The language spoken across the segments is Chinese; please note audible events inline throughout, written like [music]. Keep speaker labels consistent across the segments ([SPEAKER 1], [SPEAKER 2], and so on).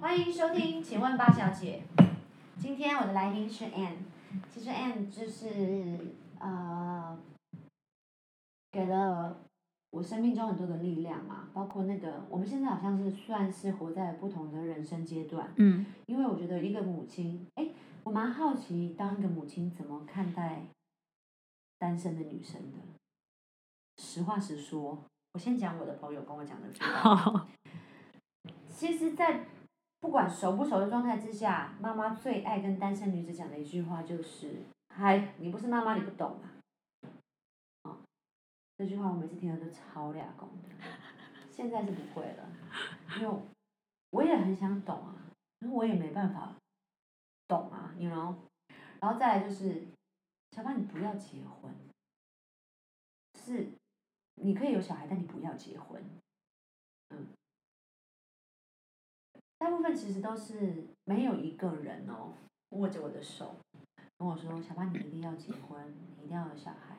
[SPEAKER 1] 欢迎收听，请问八小姐，今天我的来宾是 Anne，其实 Anne 就是呃，给了我生命中很多的力量嘛，包括那个我们现在好像是算是活在不同的人生阶段，
[SPEAKER 2] 嗯。
[SPEAKER 1] 因为我觉得一个母亲，哎，我蛮好奇当一个母亲怎么看待单身的女生的。实话实说，我先讲我的朋友跟我讲的 [laughs] [laughs] 其实，在不管熟不熟的状态之下，妈妈最爱跟单身女子讲的一句话就是：“嗨，你不是妈妈，你不懂啊。”哦，这句话我每次听了都超俩公的，现在是不会了，因为我也很想懂啊，可是我也没办法懂啊，you know。然后再来就是，小胖，你不要结婚，是你可以有小孩，但你不要结婚。嗯大部分其实都是没有一个人哦握着我的手跟我说：“小八，你一定要结婚，你一定要有小孩。”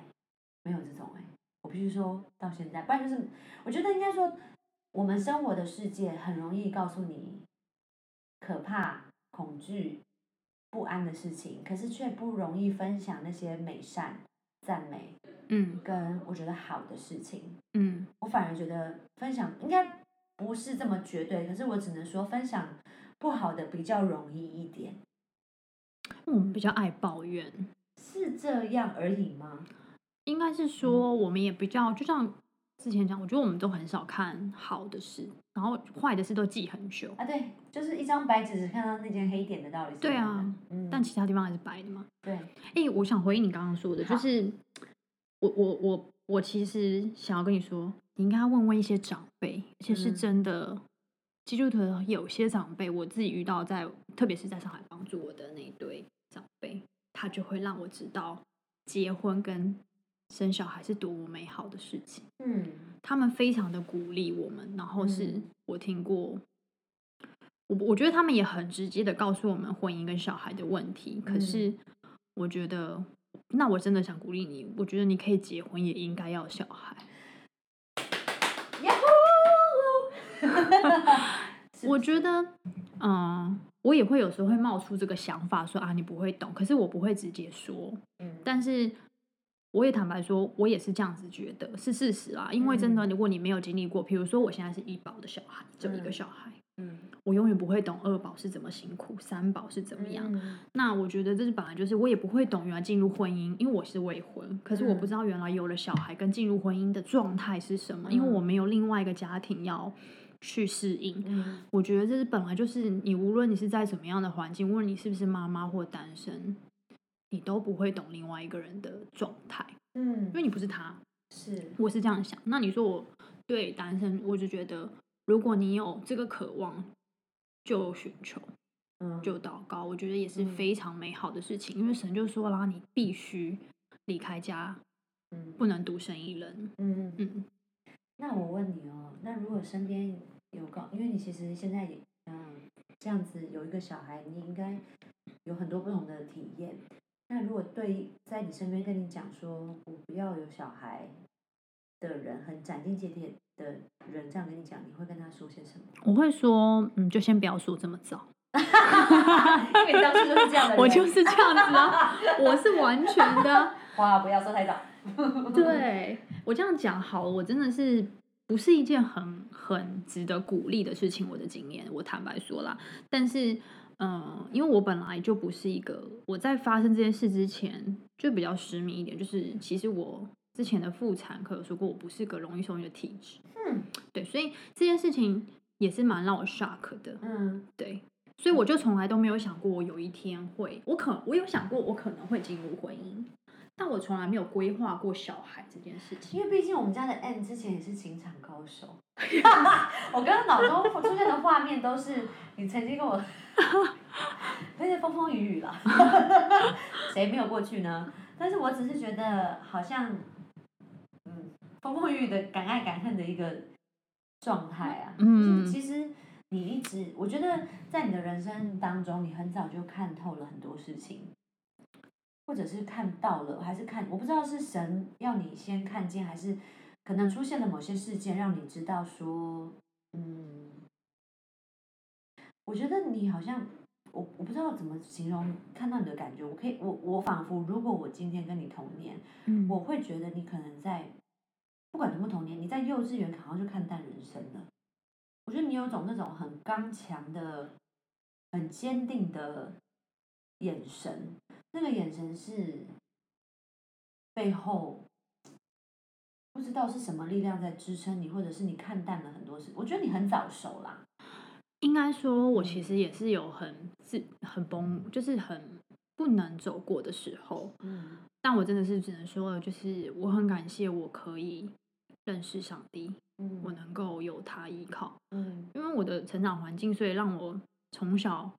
[SPEAKER 1] 没有这种哎、我必须说到现在，不然就是我觉得应该说，我们生活的世界很容易告诉你可怕、恐惧、不安的事情，可是却不容易分享那些美善、赞美
[SPEAKER 2] 嗯
[SPEAKER 1] 跟我觉得好的事情。
[SPEAKER 2] 嗯
[SPEAKER 1] 我反而觉得分享应该不是这么绝对，可是我只能说分享不好的比较容易一点，
[SPEAKER 2] 我们比较爱抱怨，
[SPEAKER 1] 是这样而已吗？
[SPEAKER 2] 应该是说我们也比较，就像之前讲，我觉得我们都很少看好的事，然后坏的事都记很久，
[SPEAKER 1] 啊，对，就是一张白纸只看到那件黑点的道理是
[SPEAKER 2] 对啊，
[SPEAKER 1] 嗯，
[SPEAKER 2] 但其他地方还是白的嘛。
[SPEAKER 1] 对，
[SPEAKER 2] 哎、我想回应你刚刚说的，就是我我我我其实想要跟你说，你应该要问问一些长辈，而且是
[SPEAKER 1] 嗯
[SPEAKER 2] 真的。基督徒的有些长辈，我自己遇到在，特别是在上海帮助我的那一对长辈，他就会让我知道结婚跟生小孩是多么美好的事情。
[SPEAKER 1] 嗯
[SPEAKER 2] 他们非常的鼓励我们，然后是
[SPEAKER 1] 嗯
[SPEAKER 2] 我听过，我我觉得他们也很直接的告诉我们婚姻跟小孩的问题。可
[SPEAKER 1] 嗯
[SPEAKER 2] 是我觉得，那我真的想鼓励你，我觉得你可以结婚，也应该要小孩。
[SPEAKER 1] 呀呼，是 [laughs]
[SPEAKER 2] 我觉得，嗯，我也会有时候会冒出这个想法，说啊，你不会懂，可是我不会直接说，
[SPEAKER 1] 嗯
[SPEAKER 2] 但是。我也坦白说，我也是这样子觉得，是事实啊。因为真的，
[SPEAKER 1] 嗯
[SPEAKER 2] 如果你没有经历过，比如说我现在是医保的小孩，就一个
[SPEAKER 1] 嗯
[SPEAKER 2] 小孩，
[SPEAKER 1] 嗯
[SPEAKER 2] 我永远不会懂二宝是怎么辛苦，三宝是怎么样。
[SPEAKER 1] 嗯
[SPEAKER 2] 那我觉得这是本来就是我也不会懂，原来进入婚姻，因为我是未婚，可是我不
[SPEAKER 1] 嗯
[SPEAKER 2] 知道原来有了小孩跟进入婚姻的状态是什么，因为我
[SPEAKER 1] 嗯
[SPEAKER 2] 没有另外一个家庭要去适应。
[SPEAKER 1] 嗯
[SPEAKER 2] 我觉得这是本来就是你无论你是在什么样的环境，无论你是不是妈妈或单身，你都不会懂另外一个人的状态，
[SPEAKER 1] 嗯
[SPEAKER 2] 因为你不是他。
[SPEAKER 1] 是
[SPEAKER 2] 我是这样想。那你说我对单身，我就觉得如果你有这个渴望，就寻求。
[SPEAKER 1] 嗯
[SPEAKER 2] 就祷告，我觉得也是
[SPEAKER 1] 嗯
[SPEAKER 2] 非常美好的事情，因为神就说啦，你必须离开家，
[SPEAKER 1] 嗯
[SPEAKER 2] 不能独身一人。
[SPEAKER 1] 嗯
[SPEAKER 2] 嗯，
[SPEAKER 1] 那我问你哦，那如果身边有个，因为你其实现在也嗯这样子有一个小孩，你应该有很多不同的体验。那如果对在你身边跟你讲说我不要有小孩的人，很斩钉截铁的人这样跟你讲，你会跟他说些什么？
[SPEAKER 2] 我会说，嗯，就先不要说这么早，[laughs]
[SPEAKER 1] 因为你当时就是这样的，
[SPEAKER 2] 我就是这样子啊，我是完全的，[laughs]
[SPEAKER 1] 哇，不要说太早。
[SPEAKER 2] 对我这样讲好了，我真的是不是一件很很值得鼓励的事情，我的经验，我坦白说啦，但是。嗯，因为我本来就不是一个我在发生这件事之前就比较失明一点，就是其实我之前的妇产科有说过，我不是个容易受孕的体质，
[SPEAKER 1] 嗯
[SPEAKER 2] 对，所以这件事情也是蛮让我 shock 的，
[SPEAKER 1] 嗯
[SPEAKER 2] 对，所以我就从来都没有想过我有一天会，我可我有想过我可能会进入婚姻，但我从来没有规划过小孩这件事情。
[SPEAKER 1] 因为毕竟我们家的 N 之前也是情场高手，[laughs] 我刚刚脑中出现的画面都是你曾经跟我那些风风雨雨啦，[laughs] 谁没有过去呢？但是我只是觉得好像，嗯，风风雨雨的敢爱敢恨的一个状态啊。
[SPEAKER 2] 嗯
[SPEAKER 1] 其实你一直，我觉得在你的人生当中，你很早就看透了很多事情，或者是看到了，还是看，我不知道是神要你先看见，还是可能出现了某些事件让你知道说，嗯，我觉得你好像，我我不知道怎么形容看到你的感觉，我可以，我我仿佛如果我今天跟你同年，
[SPEAKER 2] 嗯
[SPEAKER 1] 我会觉得你可能在，不管同不同年，你在幼稚园好像就看淡人生了。我觉得你有种那种很刚强的、很坚定的眼神，那个眼神是背后不知道是什么力量在支撑你，或者是你看淡了很多事。我觉得你很早熟啦，
[SPEAKER 2] 应该说，我其实也是有很自很崩，就是很不能走过的时候。
[SPEAKER 1] 嗯
[SPEAKER 2] 但我真的是只能说，就是我很感谢我可以认识上帝，
[SPEAKER 1] 嗯
[SPEAKER 2] 我能够有他依靠。
[SPEAKER 1] 嗯
[SPEAKER 2] 因为我的成长环境，所以让我从小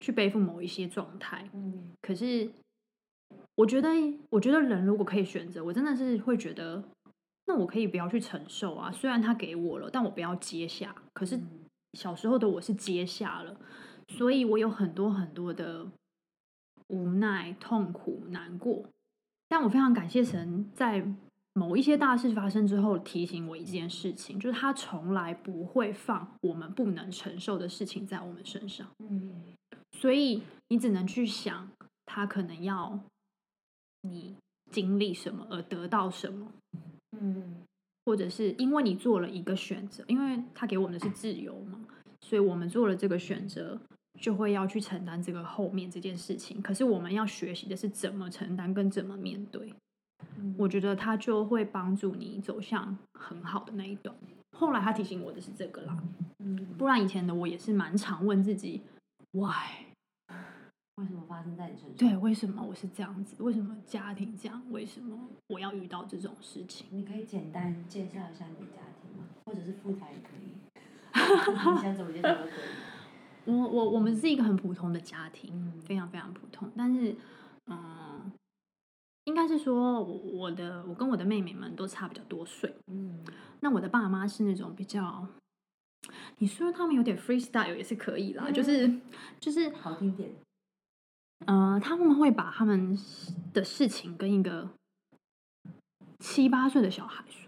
[SPEAKER 2] 去背负某一些状态。
[SPEAKER 1] 嗯
[SPEAKER 2] 可是，我觉得，我觉得人如果可以选择，我真的是会觉得，那我可以不要去承受啊。虽然他给我了，但我不要接下。可是
[SPEAKER 1] 嗯
[SPEAKER 2] 小时候的我是接下了，所以我有很多很多的无奈、痛苦、难过。但我非常感谢神，在某一些大事发生之后，提醒我一件事情，就是他从来不会放我们不能承受的事情在我们身上。
[SPEAKER 1] 嗯
[SPEAKER 2] 所以你只能去想，他可能要你经历什么而得到什么，
[SPEAKER 1] 嗯
[SPEAKER 2] 或者是因为你做了一个选择，因为他给我们的是自由嘛，所以我们做了这个选择，就会要去承担这个后面这件事情。可是我们要学习的是怎么承担跟怎么面对。
[SPEAKER 1] 嗯
[SPEAKER 2] 我觉得他就会帮助你走向很好的那一段。后来他提醒我的是这个啦，
[SPEAKER 1] 嗯
[SPEAKER 2] 不然以前的我也是蛮常问自己，why。
[SPEAKER 1] 为什么发生在你身上？
[SPEAKER 2] 对，为什么我是这样子？为什么家庭这样？为什么我要遇到这种事情？
[SPEAKER 1] 你可以简单介绍一下你的家庭吗？或者是复杂也可以，[laughs] 你想怎么介绍都可以。
[SPEAKER 2] 我我我们是一个很普通的家庭，
[SPEAKER 1] 嗯
[SPEAKER 2] 非常非常普通。但是，嗯，应该是说我我的我跟我的妹妹们都差比较多岁。
[SPEAKER 1] 嗯
[SPEAKER 2] 那我的爸妈是那种比较，你说他们有点 freestyle 也是可以啦，就是就是
[SPEAKER 1] 好听点。
[SPEAKER 2] 呃，他们会把他们的事情跟一个七八岁的小孩说。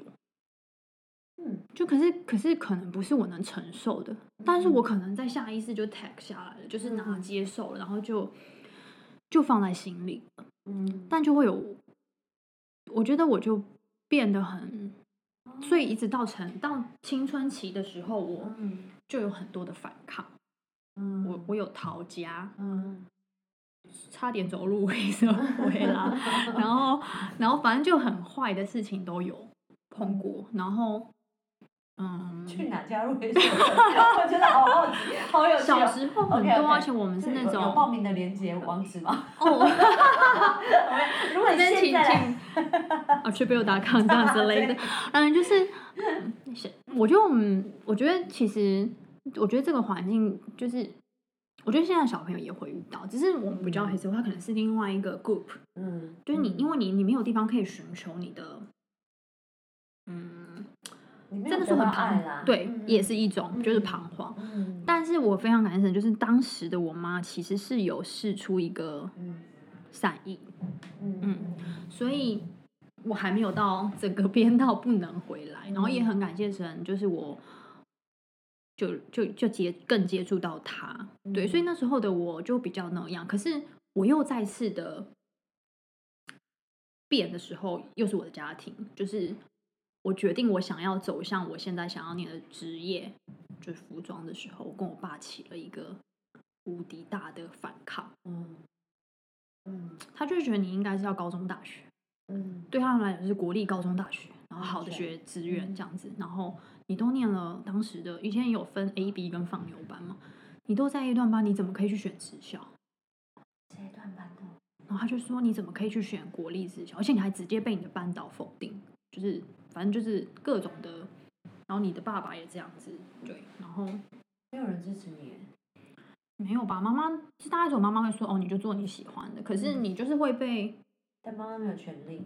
[SPEAKER 1] 嗯。
[SPEAKER 2] 就可是可是可能不是我能承受的，但是我可能在下意识就 tag 下来了，就是拿
[SPEAKER 1] 嗯。
[SPEAKER 2] 接受了，然后就就放在心里了，
[SPEAKER 1] 嗯。
[SPEAKER 2] 但就会有，我觉得我就变得很，所以一直到成到青春期的时候，我
[SPEAKER 1] 嗯。
[SPEAKER 2] 就有很多的反抗，
[SPEAKER 1] 嗯
[SPEAKER 2] 我我有逃家，
[SPEAKER 1] 嗯。
[SPEAKER 2] 差点走入黑社会啦，[laughs] 然后然后反正就很坏的事情都有碰过，然后嗯，
[SPEAKER 1] 去哪加入？[laughs] 我觉得好好奇，好有趣哦。
[SPEAKER 2] 小时候很多，而且我们是那种
[SPEAKER 1] 有报名的连接网址吗？
[SPEAKER 2] 哦，[laughs]
[SPEAKER 1] 如果你现在
[SPEAKER 2] 啊 tribute.com 这样之类的，[laughs] 嗯，就是，我觉得我们，我觉得其实，我觉得这个环境就是，我觉得现在小朋友也会遇到，只是我们不叫黑社会，它可能是另外一个 group，
[SPEAKER 1] 嗯，
[SPEAKER 2] 就是你，因为你你没有地方可以寻求你的，真的是很彷
[SPEAKER 1] 徨，
[SPEAKER 2] 对，
[SPEAKER 1] 嗯
[SPEAKER 2] 也是一种就是
[SPEAKER 1] 嗯。
[SPEAKER 2] 彷徨。
[SPEAKER 1] 嗯，
[SPEAKER 2] 但是我非常感谢神，就是当时的我妈其实是有试出一个
[SPEAKER 1] 嗯
[SPEAKER 2] 善意，
[SPEAKER 1] 嗯。
[SPEAKER 2] 嗯所以我还没有到整个 [laughs] 编到不能回来，然后也很感谢神，就是我就就就接更接触到他，对，所以那时候的我就比较那样，可是我又再次的变的时候，又是我的家庭，就是我决定我想要走向我现在想要念的职业，就是服装的时候，我跟我爸起了一个无敌大的反抗，
[SPEAKER 1] 嗯嗯。
[SPEAKER 2] 他就觉得你应该是要高中大学。
[SPEAKER 1] 嗯。
[SPEAKER 2] 对他们来讲是国立高中大学，然后好的
[SPEAKER 1] 对
[SPEAKER 2] 学资源
[SPEAKER 1] 嗯。
[SPEAKER 2] 这样子，然后你都念了当时的以前有分 A、B 跟放牛班嘛，你都在 A 段班，你怎么可以去选职校？
[SPEAKER 1] 这一段班的，
[SPEAKER 2] 然后他就说你怎么可以去选国立职校，而且你还直接被你的班导否定，就是反正就是各种的，然后你的爸爸也这样子，对，然后
[SPEAKER 1] 没有人支持你，
[SPEAKER 2] 没有吧？妈妈是大概种妈妈会说哦，你就做你喜欢的，可是
[SPEAKER 1] 嗯
[SPEAKER 2] 你就是会被
[SPEAKER 1] 但妈妈没有权利，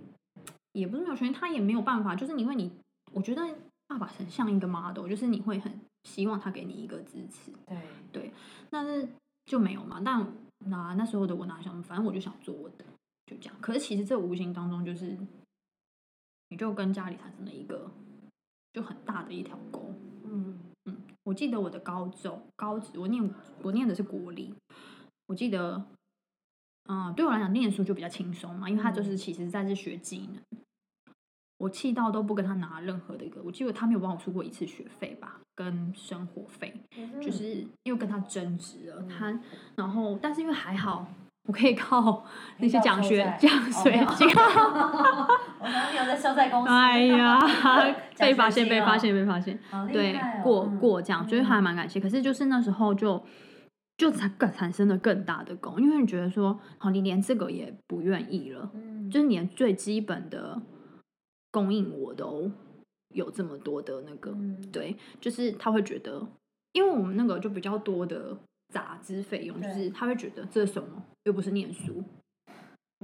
[SPEAKER 2] 也不是没有权利，他也没有办法，就是因为你，我觉得爸爸很像一个 model，就是你会很希望他给你一个支持，
[SPEAKER 1] 对，
[SPEAKER 2] 但是就没有嘛。但那那时候的我哪想，反正我就想做我的，就这样。可是其实这无形当中就是，你就跟家里产生了一个就很大的一条沟。
[SPEAKER 1] 嗯嗯
[SPEAKER 2] 我记得我的高中高职，我念我念的是国立，我记得，嗯，对我来讲念书就比较轻松嘛，因为他就是其实在是学技能。我气到都不跟他拿任何的一个，我记得他没有帮我出过一次学费吧，跟生活费，就是因为跟他争执了，他，然后但是因为还好，我可以靠那些奖学奖学金，[laughs]
[SPEAKER 1] 在消债公司，
[SPEAKER 2] 哎呀，被发现被发现被发现，对过
[SPEAKER 1] 嗯。
[SPEAKER 2] 过这样，所以还蛮感谢。可是就是那时候就就产更产生了更大的功，因为你觉得说，好，你连这个也不愿意了，
[SPEAKER 1] 嗯，
[SPEAKER 2] 就是连最基本的供应我都有这么多的那个，
[SPEAKER 1] 嗯。
[SPEAKER 2] 对，就是他会觉得，因为我们那个就比较多的杂支费用，就是他会觉得这是什么，又不是念书，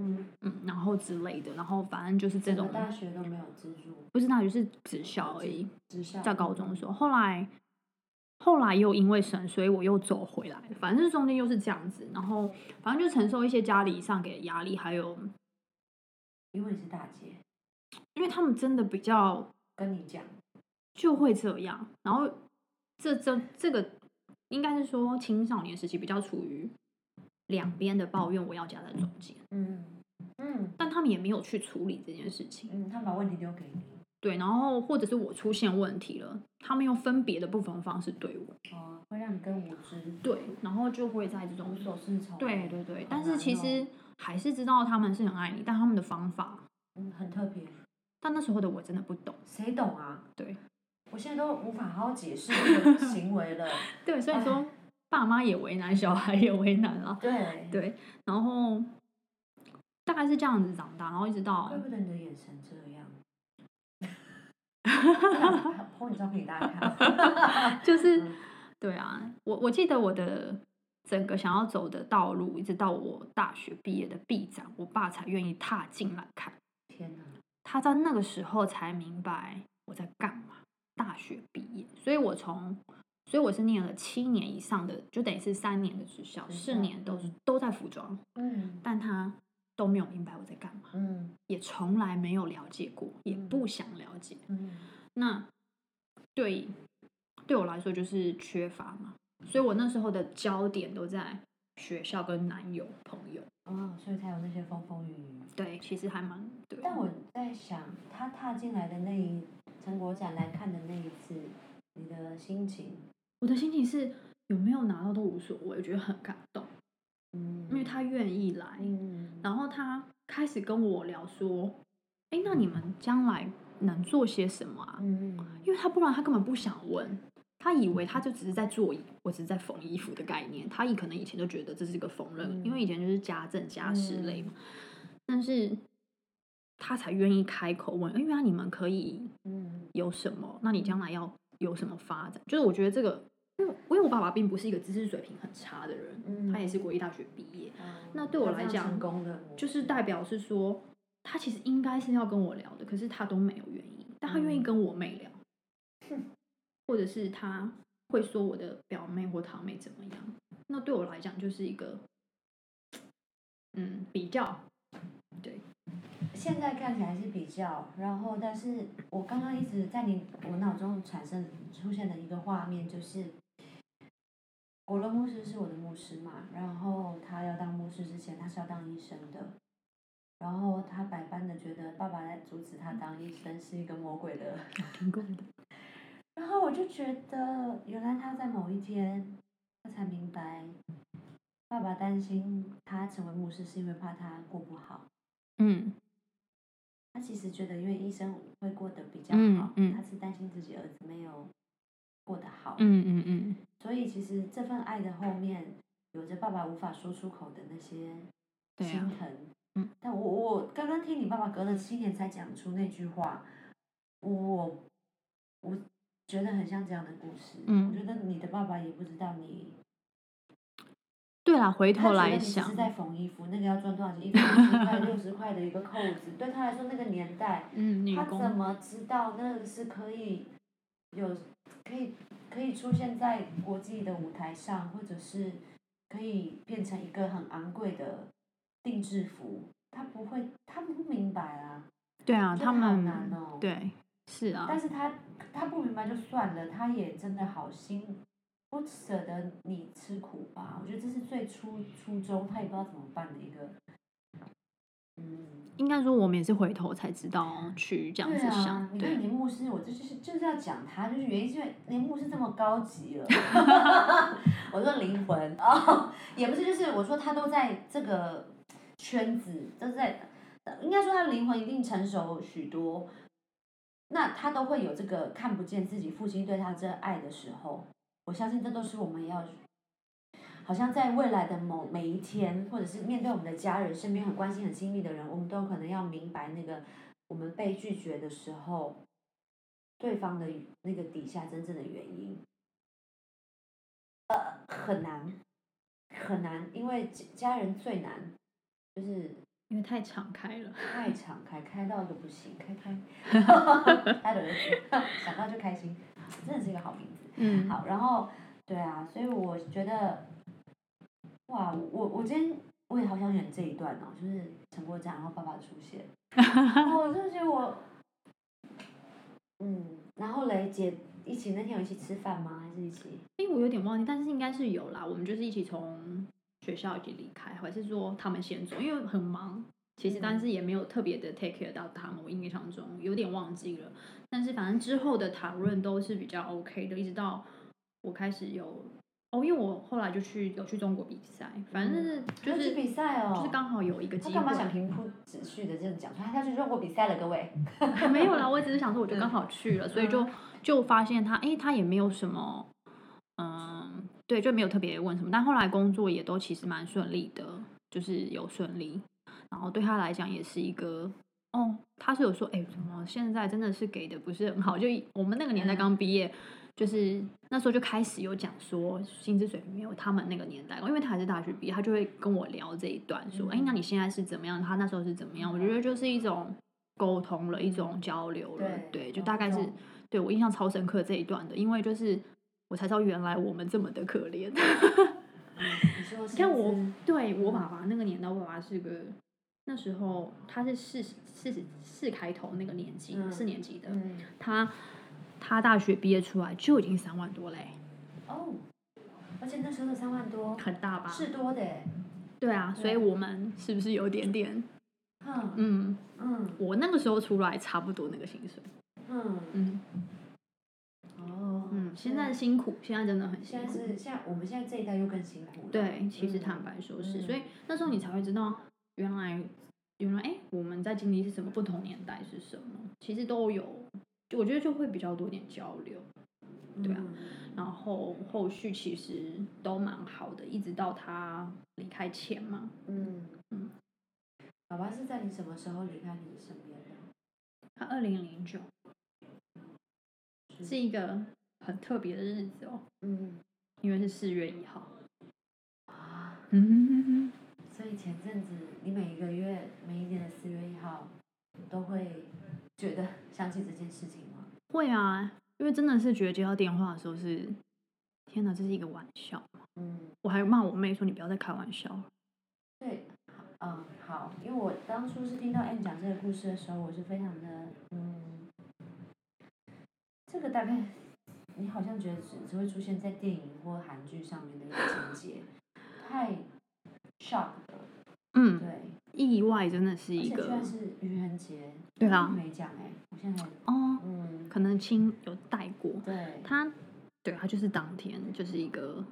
[SPEAKER 1] 嗯，
[SPEAKER 2] 嗯，然后之类的，然后反正就是这种，
[SPEAKER 1] 大学都没有资助，
[SPEAKER 2] 不是大学是职校而已，
[SPEAKER 1] 职校。
[SPEAKER 2] 在高中的时候，后来后来又因为神，所以我又走回来。反正是中间又是这样子，然后反正就承受一些家里上给的压力，还有
[SPEAKER 1] 因为你是大姐，
[SPEAKER 2] 因为他们真的比较
[SPEAKER 1] 跟你讲，
[SPEAKER 2] 就会这样，然后这这这个应该是说青少年时期比较处于两边的抱怨，我要夹在中间，
[SPEAKER 1] 嗯嗯。
[SPEAKER 2] 但他们也没有去处理这件事情。
[SPEAKER 1] 嗯，他们把问题丢给你，
[SPEAKER 2] 对，然后或者是我出现问题了，他们用分别的不同方式对我，
[SPEAKER 1] 哦，会让你更无知，
[SPEAKER 2] 对，然后就会在这种
[SPEAKER 1] 无所适从，
[SPEAKER 2] 对对对，但是其实还是知道他们是很爱你，但他们的方法，
[SPEAKER 1] 嗯，很特别，
[SPEAKER 2] 但那时候的我真的不懂。
[SPEAKER 1] 谁懂啊？
[SPEAKER 2] 对
[SPEAKER 1] 我现在都无法好好解释这个行为了，[laughs]
[SPEAKER 2] 对，所以说爸妈也为难，小孩也为难啊。
[SPEAKER 1] 对，[laughs]
[SPEAKER 2] 对，然后大概是这样子长大，然后一直到
[SPEAKER 1] 怪不得你的眼神这样。[laughs] [laughs] 抛你照片给大家看，
[SPEAKER 2] 就是
[SPEAKER 1] 嗯
[SPEAKER 2] 对啊，我我记得我的整个想要走的道路，一直到我大学毕业的毕展，我爸才愿意踏进来看。
[SPEAKER 1] 天哪，
[SPEAKER 2] 他在那个时候才明白我在干嘛。大学毕业，所以我从，所以我是念了七年以上的，就等于是三年的职校，四年都是都在服装，
[SPEAKER 1] 嗯
[SPEAKER 2] 但他都没有明白我在干嘛，
[SPEAKER 1] 嗯
[SPEAKER 2] 也从来没有了解过，也
[SPEAKER 1] 嗯
[SPEAKER 2] 不想了解。
[SPEAKER 1] 嗯
[SPEAKER 2] 那对对我来说就是缺乏嘛，所以我那时候的焦点都在学校跟男友朋友。
[SPEAKER 1] 哦，所以才有那些风风雨雨。
[SPEAKER 2] 对，其实还蛮对。
[SPEAKER 1] 但我在想，他踏进来的那一成果展来看的那一次，你的心情，
[SPEAKER 2] 我的心情是有没有拿到都无所谓，我觉得很感动，
[SPEAKER 1] 嗯，
[SPEAKER 2] 因为他愿意来，
[SPEAKER 1] 嗯，
[SPEAKER 2] 然后他开始跟我聊说，哎，那你们将来能做些什么啊？
[SPEAKER 1] 嗯
[SPEAKER 2] 因为他不然他根本不想问，他以为他就只是在做，我只是在缝衣服的概念，他以可能以前就觉得这是一个缝纫，
[SPEAKER 1] 嗯
[SPEAKER 2] 因为以前就是家政家事类嘛，但是他才愿意开口问，因为啊你们可以
[SPEAKER 1] 嗯。
[SPEAKER 2] 有什么？那你将来要有什么发展？就是我觉得这个，因为因为我爸爸并不是一个知识水平很差的人，
[SPEAKER 1] 嗯
[SPEAKER 2] 他也是国立大学毕业，
[SPEAKER 1] 嗯。
[SPEAKER 2] 那对我来讲
[SPEAKER 1] 成功的
[SPEAKER 2] 就是代表是说，他其实应该是要跟我聊的，可是他都没有愿意，但他愿意
[SPEAKER 1] 嗯。
[SPEAKER 2] 跟我妹聊，
[SPEAKER 1] 哼。
[SPEAKER 2] 或者是他会说我的表妹或堂妹怎么样，那对我来讲就是一个，嗯，比较，对，
[SPEAKER 1] 现在看起来是比较，然后但是我刚刚一直在你我脑中产生出现的一个画面就是，我的牧师是我的牧师嘛，然后他要当牧师之前他是要当医生的，然后他百般的觉得爸爸在阻止他当医生是一个魔鬼的，然后我就觉得原来他在某一天他才明白，爸爸担心他成为牧师是因为怕他过不好。
[SPEAKER 2] 嗯。
[SPEAKER 1] 他其实觉得，因为医生会过得比较好，
[SPEAKER 2] 嗯嗯。
[SPEAKER 1] 他是担心自己儿子没有过得好，
[SPEAKER 2] 嗯嗯嗯，
[SPEAKER 1] 所以其实这份爱的后面，有着爸爸无法说出口的那些心疼。
[SPEAKER 2] 嗯。
[SPEAKER 1] 但我我刚刚听你爸爸隔了七年才讲出那句话，我我觉得很像这样的故事。
[SPEAKER 2] 嗯。
[SPEAKER 1] 我觉得你的爸爸也不知道你，
[SPEAKER 2] 对啦，回头来想
[SPEAKER 1] 是，在缝衣服，那个要赚多少钱？一个五十块、[laughs] 六十块的一个扣子，对他来说那个年代。
[SPEAKER 2] 嗯，
[SPEAKER 1] 他怎，么知道那个是可以有可以可以出现在国际的舞台上，或者是可以变成一个很昂贵的定制服？他不会，他不明白啊。
[SPEAKER 2] 对啊，他们
[SPEAKER 1] 难哦
[SPEAKER 2] 对，是啊，
[SPEAKER 1] 但是他他不明白就算了，他也真的好心不舍得你吃苦吧？我觉得这是最初初衷，他也不知道怎么办的一个，嗯。
[SPEAKER 2] 应该说我们也是回头才知道去这样子想
[SPEAKER 1] 啊，，你
[SPEAKER 2] 对
[SPEAKER 1] 看连牧师，我这就是就是要讲他，就是原因是因为林牧师这么高级了。[laughs] 我说灵魂哦，也不是，就是我说他都在这个圈子，都在，应该说他的灵魂一定成熟许多。那他都会有这个看不见自己父亲对他这爱的时候，我相信这都是我们要，好像在未来的某每一天，或者是面对我们的家人、身边很关心、很亲密的人，我们都有可能要明白那个我们被拒绝的时候，对方的那个底下真正的原因。呃，很难，很难，因为家家人最难，就是
[SPEAKER 2] 因为太敞开了。
[SPEAKER 1] 太敞开，开到就不行，开开，[laughs] 开的儿子想到就开心，真的是一个好名字。
[SPEAKER 2] 嗯，
[SPEAKER 1] 好，然后对啊，所以我觉得，哇，我我今天我也好想演这一段哦，就是陈国战，然后爸爸出现，哦我真的觉得我，嗯，然后雷姐一起那天有一起吃饭吗？还是一起？
[SPEAKER 2] 哎，我有点忘记，但是应该是有啦。我们就是一起从学校一起离开，还是说他们先走？因为很忙，其实但是也没有特别的 take care 到他们。我印象中有点忘记了，但是反正之后的讨论都是比较 OK 的，一直到我开始有哦，因为我后来就去有去中国比赛，反正是就是
[SPEAKER 1] 比赛哦，
[SPEAKER 2] 就是刚好有一个机会
[SPEAKER 1] 他干嘛想，平铺直叙的这样讲出来？他去中国比赛了，各位。[laughs]
[SPEAKER 2] 没有啦，[laughs] 我只是想说我就刚好去了，所以就就发现他，哎，他也没有什么，嗯，对，就没有特别问什么，但后来工作也都其实蛮顺利的，就是有顺利，然后对他来讲也是一个。哦，他是有说，哎，怎么现在真的是给的不是很好？就我们那个年代刚毕业，就是那时候就开始有讲说薪资水平没有他们那个年代高，因为他还是大学毕业，他就会跟我聊这一段，说，哎，那你现在是怎么样？他那时候是怎么样？我觉得就是一种沟通了，一种交流了，
[SPEAKER 1] 对
[SPEAKER 2] 对，就大概是对我印象超深刻这一段的，因为就是我才知道原来我们这么的可怜。
[SPEAKER 1] 你
[SPEAKER 2] 看 [laughs] 我对我爸爸那个年代，我爸爸是个那时候他是四四十四开头那个年纪，
[SPEAKER 1] 嗯
[SPEAKER 2] 四年级的，
[SPEAKER 1] 嗯，
[SPEAKER 2] 他他大学毕业出来就已经三万多嘞，
[SPEAKER 1] 哦，而且那时候的三万多，
[SPEAKER 2] 很大吧？
[SPEAKER 1] 是多的耶，
[SPEAKER 2] 对啊，所以我们是不是有点点？
[SPEAKER 1] 嗯
[SPEAKER 2] 嗯，
[SPEAKER 1] 嗯
[SPEAKER 2] 我那个时候出来差不多那个薪水，
[SPEAKER 1] 嗯，
[SPEAKER 2] 嗯
[SPEAKER 1] 哦，
[SPEAKER 2] 嗯，现在辛苦，现在真的很辛
[SPEAKER 1] 现在
[SPEAKER 2] 苦。
[SPEAKER 1] 是现在我们现在这一代又更辛苦了，
[SPEAKER 2] 对，其实
[SPEAKER 1] 嗯
[SPEAKER 2] 坦白说是，
[SPEAKER 1] 嗯
[SPEAKER 2] 所以那时候你才会知道，原来原来哎，我们在经历是什么，不同年代是什么，其实都有，就我觉得就会比较多点交流，对啊
[SPEAKER 1] 嗯。
[SPEAKER 2] 然后后续其实都蛮好的，一直到他离开前嘛，
[SPEAKER 1] 嗯。
[SPEAKER 2] 嗯，
[SPEAKER 1] 爸爸是在你什么时候离开你身边的？
[SPEAKER 2] 他二零零九是。一个很特别的日子哦，
[SPEAKER 1] 嗯。
[SPEAKER 2] 因为是四月一号，
[SPEAKER 1] 啊，
[SPEAKER 2] 嗯，
[SPEAKER 1] 所以前阵子你每一个月每一年的四月一号都会觉得想起这件事情吗？
[SPEAKER 2] 会啊，因为真的是觉得接到电话的时候是，天哪，这是一个玩笑。
[SPEAKER 1] 嗯，
[SPEAKER 2] 我还骂我妹说：“你不要再开玩笑了。
[SPEAKER 1] 对，嗯，好，因为我当初是听到 N 讲这个故事的时候，我是非常的，嗯，这个大概你好像觉得只只会出现在电影或韩剧上面的一个情节，太 shock 了，”
[SPEAKER 2] 嗯，
[SPEAKER 1] 对，
[SPEAKER 2] 意外真的是一个
[SPEAKER 1] 然是愚人节，
[SPEAKER 2] 对啊。
[SPEAKER 1] 没讲哎，我现在，
[SPEAKER 2] 哦，
[SPEAKER 1] 嗯，
[SPEAKER 2] 可能亲有带过。
[SPEAKER 1] 对，
[SPEAKER 2] 他，对他就是当天就是一个，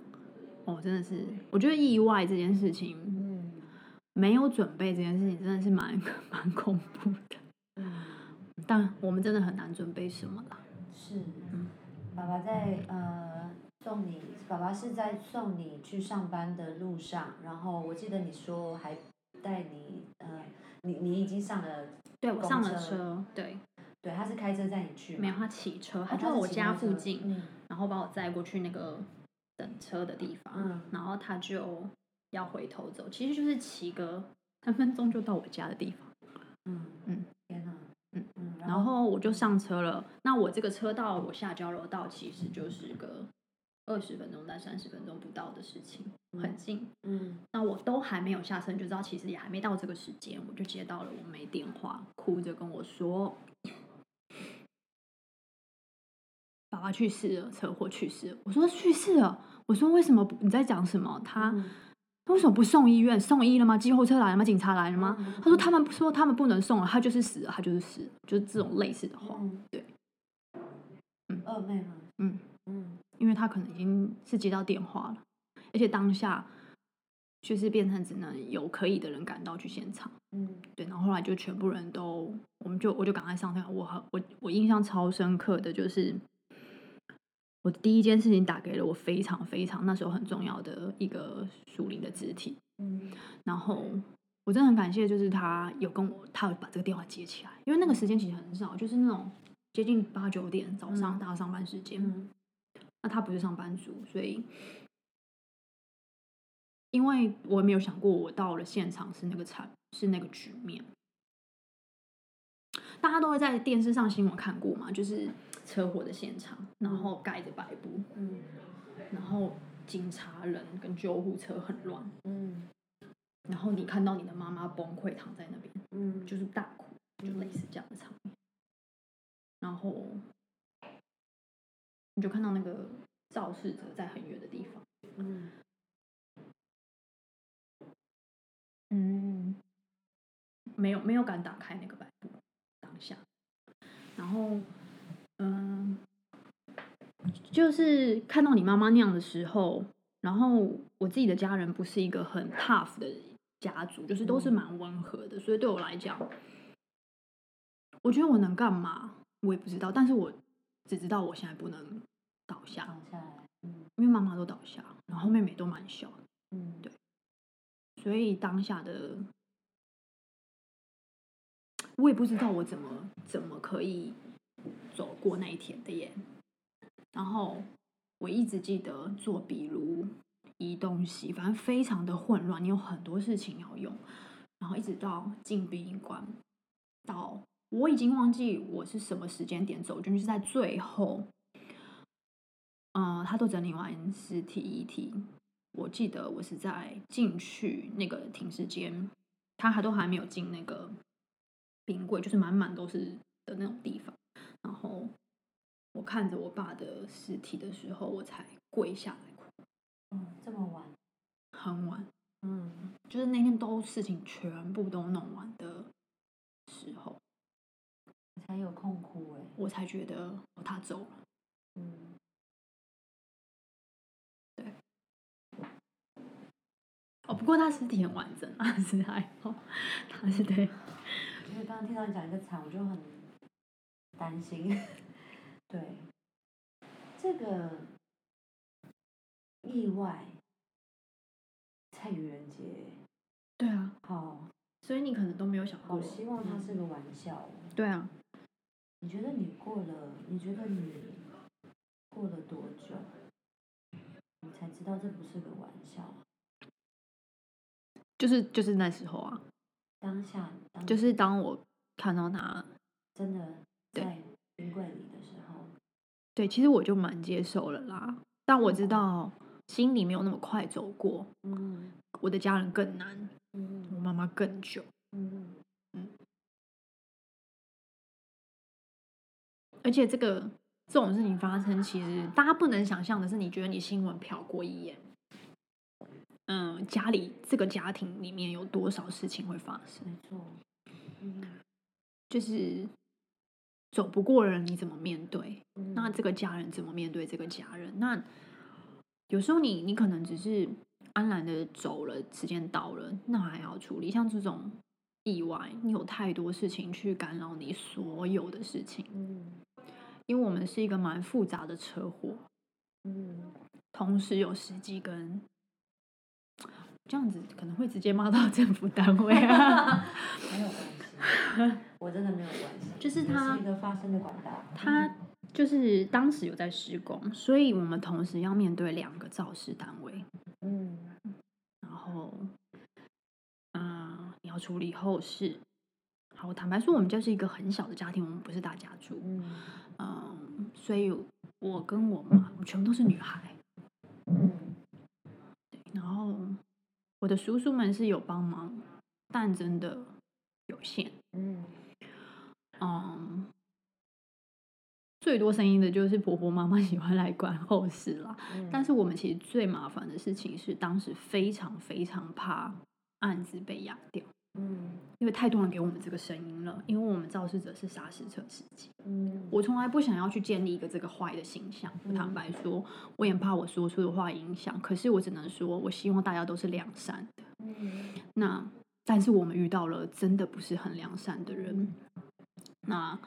[SPEAKER 2] 哦，真的是，我觉得意外这件事情
[SPEAKER 1] 嗯。
[SPEAKER 2] 没有准备这件事情真的是蛮 [laughs] 蛮恐怖的，
[SPEAKER 1] 嗯，
[SPEAKER 2] 但我们真的很难准备什么啦。
[SPEAKER 1] 是。
[SPEAKER 2] 嗯，
[SPEAKER 1] 爸爸在呃送你，爸爸是在送你去上班的路上，然后我记得你说还带你呃，你你已经上了，
[SPEAKER 2] 对我上了
[SPEAKER 1] 车
[SPEAKER 2] 车，对，
[SPEAKER 1] 对，他是开车载你去吗？
[SPEAKER 2] 没有他骑车，
[SPEAKER 1] 哦，
[SPEAKER 2] 他就在我家附近，
[SPEAKER 1] 嗯
[SPEAKER 2] 然后把我载过去那个等车的地方，
[SPEAKER 1] 嗯
[SPEAKER 2] 然后他就要回头走，其实就是骑个三分钟就到我家的地方。
[SPEAKER 1] 嗯
[SPEAKER 2] 嗯，
[SPEAKER 1] 天哪，
[SPEAKER 2] 嗯
[SPEAKER 1] 嗯，
[SPEAKER 2] 然后我就上车了。那我这个车到我下交流道其实就是个二十分钟到三十分钟不到的事情，很近。
[SPEAKER 1] 嗯
[SPEAKER 2] 那我都还没有下车，你就知道其实也还没到这个时间，我就接到了我妹电话，哭着跟我说，爸爸去世了，车祸去世了。我说去世了，我说为什么不？你在讲什么？他
[SPEAKER 1] 嗯
[SPEAKER 2] 他为什么不送医院？送医了吗？救护车来了吗？警察来了吗？
[SPEAKER 1] 嗯
[SPEAKER 2] 他说他们说他们不能送了，他就是死了，他就是死了，就是这种类似的话。
[SPEAKER 1] 嗯
[SPEAKER 2] 对，嗯
[SPEAKER 1] 二妹吗？
[SPEAKER 2] 嗯，
[SPEAKER 1] 嗯
[SPEAKER 2] 因为他可能已经是接到电话了，而且当下就是变成只能有可以的人赶到去现场。
[SPEAKER 1] 嗯
[SPEAKER 2] 对，然后后来就全部人都，我们就我就赶快上车。我很我我印象超深刻的就是，我第一件事情打给了我非常非常那时候很重要的一个属灵的肢体，
[SPEAKER 1] 嗯
[SPEAKER 2] 然后我真的很感谢，就是他有跟我，他有把这个电话接起来，因为那个时间其实很少，就是那种接近八九点早上
[SPEAKER 1] 嗯
[SPEAKER 2] 大家上班时间，
[SPEAKER 1] 嗯
[SPEAKER 2] 那他不是上班族，所以。因为我没有想过，我到了现场是那个场，是那个局面。大家都会在电视上新闻看过嘛，就是车祸的现场，然后盖着白布，
[SPEAKER 1] 嗯
[SPEAKER 2] 然后警察人跟救护车很乱，
[SPEAKER 1] 嗯
[SPEAKER 2] 然后你看到你的妈妈崩溃躺在那边，
[SPEAKER 1] 嗯，
[SPEAKER 2] 就是大哭，就类似这样的场面。然后你就看到那个肇事者在很远的地方，
[SPEAKER 1] 嗯。
[SPEAKER 2] 嗯，没有没有敢打开那个白布，当下，然后嗯，就是看到你妈妈那样的时候，然后我自己的家人不是一个很 tough 的家族，就是都是蛮温和的，所以对我来讲，我觉得我能干嘛，我也不知道，但是我只知道我现在不能倒下，
[SPEAKER 1] 躺下来，嗯
[SPEAKER 2] 因为妈妈都倒下，然后妹妹都蛮小的。
[SPEAKER 1] 嗯
[SPEAKER 2] 对所以当下的我也不知道我怎么怎么可以走过那一天的耶。然后我一直记得做笔录、移东西，反正非常的混乱，你有很多事情要用。然后一直到进殡仪馆，到我已经忘记我是什么时间点走进去，是在最后，嗯、他都整理完尸体遗体，我记得我是在进去那个停尸间，他还都还没有进那个冰柜，就是满满都是的那种地方。然后我看着我爸的尸体的时候，我才跪下来哭，
[SPEAKER 1] 嗯，这么晚，
[SPEAKER 2] 很晚，
[SPEAKER 1] 嗯
[SPEAKER 2] 就是那天都事情全部都弄完的时候，
[SPEAKER 1] 才有空哭哎，
[SPEAKER 2] 我才觉得哦，他走了。
[SPEAKER 1] 嗯
[SPEAKER 2] 哦，不过他尸体很完整啊，[laughs] 是还好，他是对，
[SPEAKER 1] 因为刚刚听到你讲一个惨，我就很担心。对，这个意外在愚人节，
[SPEAKER 2] 对啊，
[SPEAKER 1] 好
[SPEAKER 2] 所以你可能都没有想过，
[SPEAKER 1] 我希望它
[SPEAKER 2] 嗯
[SPEAKER 1] 是个玩笑哦。
[SPEAKER 2] 对啊，
[SPEAKER 1] 你觉得你过了？你觉得你过了多久，你才知道这不是个玩笑啊？
[SPEAKER 2] 就是就是那时候啊，
[SPEAKER 1] 当下，当
[SPEAKER 2] 就是当我看到他，
[SPEAKER 1] 真的
[SPEAKER 2] 对
[SPEAKER 1] 在冰柜里的时候，
[SPEAKER 2] 对，其实我就蛮接受了啦，但我知道心里没有那么快走过，
[SPEAKER 1] 嗯
[SPEAKER 2] 我的家人更难，我
[SPEAKER 1] 嗯
[SPEAKER 2] 妈妈更久，
[SPEAKER 1] 嗯
[SPEAKER 2] 而且这个这种事情发生，其实大家不能想象的是，你觉得你新闻瞟过一眼，嗯，家里这个家庭里面有多少事情会发生？
[SPEAKER 1] 没错，嗯
[SPEAKER 2] 就是走不过人，你怎么面对？
[SPEAKER 1] 嗯
[SPEAKER 2] 那这个家人怎么面对这个家人？那有时候你你可能只是安然的走了，时间到了，那还要处理。像这种意外，你有太多事情去干扰你所有的事情，
[SPEAKER 1] 嗯
[SPEAKER 2] 因为我们是一个蛮复杂的车祸，
[SPEAKER 1] 嗯，
[SPEAKER 2] 同时有司机跟这样子可能会直接骂到政府单位啊。[laughs]
[SPEAKER 1] 没有关系，我真的没有关系，
[SPEAKER 2] 就是他
[SPEAKER 1] 是一个发生的管道，
[SPEAKER 2] 他就是当时有在施工，所以我们同时要面对两个肇事单位，
[SPEAKER 1] 嗯
[SPEAKER 2] 然后，嗯、你要处理后事。好，坦白说，我们就是一个很小的家庭，我们不是大家族，
[SPEAKER 1] 嗯
[SPEAKER 2] 嗯，所以我跟我妈，我们全部都是女孩，
[SPEAKER 1] 嗯
[SPEAKER 2] 然后我的叔叔们是有帮忙，但真的有限。
[SPEAKER 1] 嗯
[SPEAKER 2] 嗯，最多声音的就是婆婆妈妈喜欢来管后事啦。
[SPEAKER 1] 嗯
[SPEAKER 2] 但是我们其实最麻烦的事情是，当时非常非常怕案子被压掉，
[SPEAKER 1] 嗯
[SPEAKER 2] 因为太多人给我们这个声音了。因为我们肇事者是砂石车司机，
[SPEAKER 1] 嗯
[SPEAKER 2] 我从来不想要去建立一个这个坏的形象。我坦
[SPEAKER 1] 嗯
[SPEAKER 2] 白说，我也怕我说出的话影响。可是我只能说，我希望大家都是良善的。
[SPEAKER 1] 嗯
[SPEAKER 2] 那但是我们遇到了真的不是很良善的人。那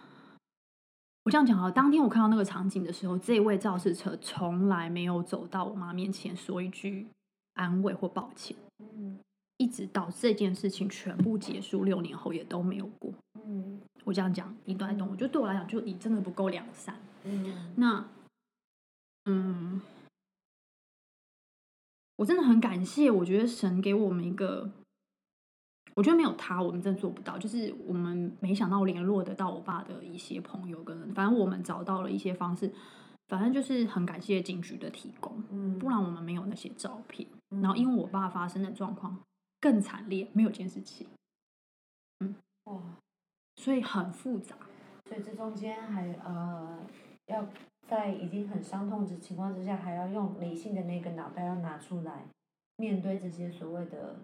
[SPEAKER 2] 我这样讲啊，当天我看到那个场景的时候，这位肇事者从来没有走到我妈面前说一句安慰或抱歉，
[SPEAKER 1] 嗯
[SPEAKER 2] 一直到这件事情全部结束六年后也都没有过。
[SPEAKER 1] 嗯
[SPEAKER 2] 我这样讲，你都在懂。我觉得对我来讲，就你真的不够良善。
[SPEAKER 1] 嗯
[SPEAKER 2] 那，嗯，我真的很感谢，我觉得神给我们一个，我觉得没有他，我们真的做不到。就是我们没想到联络得到我爸的一些朋友跟人，反正我们找到了一些方式，反正就是很感谢警局的提供，
[SPEAKER 1] 嗯，
[SPEAKER 2] 不然我们没有那些照片。
[SPEAKER 1] 嗯，
[SPEAKER 2] 然后因为我爸发生的状况更惨烈，没有监视器，
[SPEAKER 1] 哇，
[SPEAKER 2] 所以很复杂。
[SPEAKER 1] 所以这中间还呃，要在已经很伤痛的情况之下，还要用理性的那个脑袋要拿出来面对这些所谓的